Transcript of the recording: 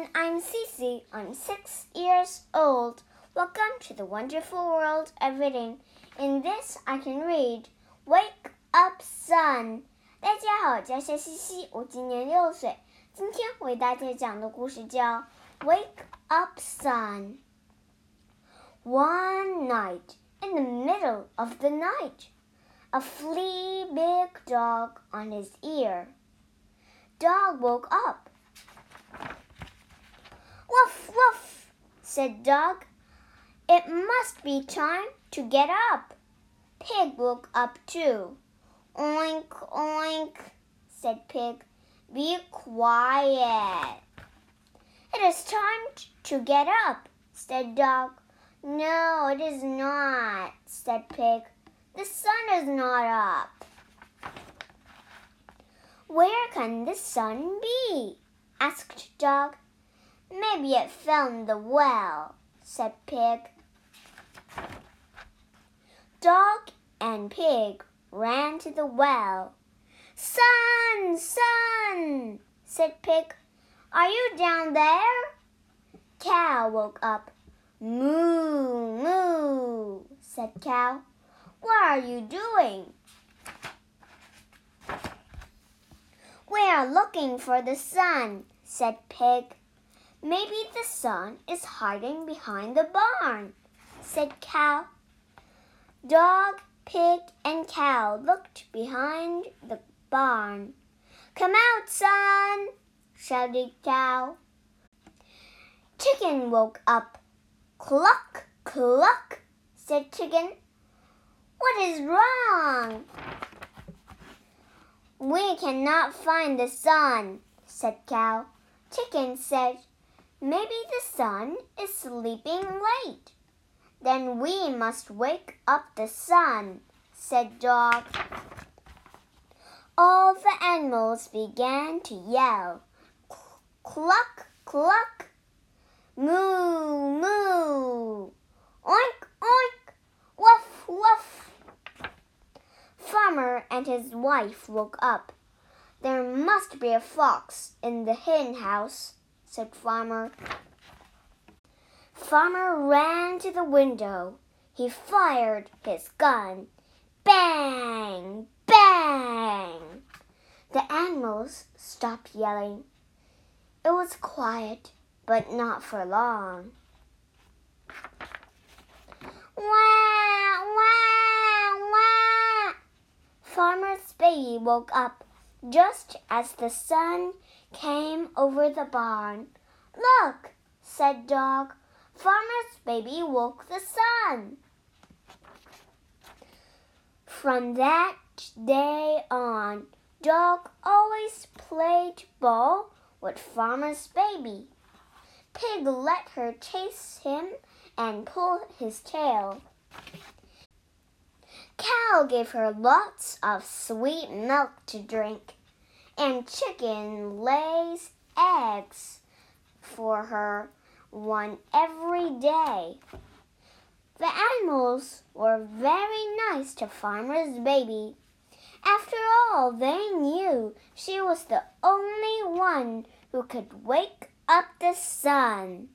everyone, I'm Cece. I'm six years old. Welcome to the wonderful world of reading. In this, I can read Wake Up Sun. 大家好，我叫夏西西，我今年六岁。今天为大家讲的故事叫 Wake Up Sun. One night, in the middle of the night, a flea big dog on his ear. Dog woke up. said Dog. It must be time to get up. Pig woke up too. Oink, oink, said Pig. Be quiet. It is time to get up, said Dog. No, it is not, said Pig. The sun is not up. Where can the sun be? asked Dog. Maybe it fell in the well, said Pig. Dog and Pig ran to the well. Sun, sun, said Pig. Are you down there? Cow woke up. Moo, moo, said Cow. What are you doing? We are looking for the sun, said Pig. Maybe the sun is hiding behind the barn, said Cow. Dog, pig, and cow looked behind the barn. Come out, sun, shouted Cow. Chicken woke up. Cluck, cluck, said Chicken. What is wrong? We cannot find the sun, said Cow. Chicken said, Maybe the sun is sleeping late. Then we must wake up the sun, said Dog. All the animals began to yell. Cluck, cluck. Moo, moo. Oink, oink. Woof, woof. Farmer and his wife woke up. There must be a fox in the hen house said Farmer. Farmer ran to the window. He fired his gun. Bang! Bang! The animals stopped yelling. It was quiet, but not for long. Wah! Wah! Wah! Farmer's baby woke up just as the sun came over the barn. Look, said Dog. Farmer's baby woke the sun. From that day on, Dog always played ball with Farmer's baby. Pig let her chase him and pull his tail. Cow gave her lots of sweet milk to drink and chicken lays eggs for her one every day. The animals were very nice to Farmer's Baby. After all, they knew she was the only one who could wake up the sun.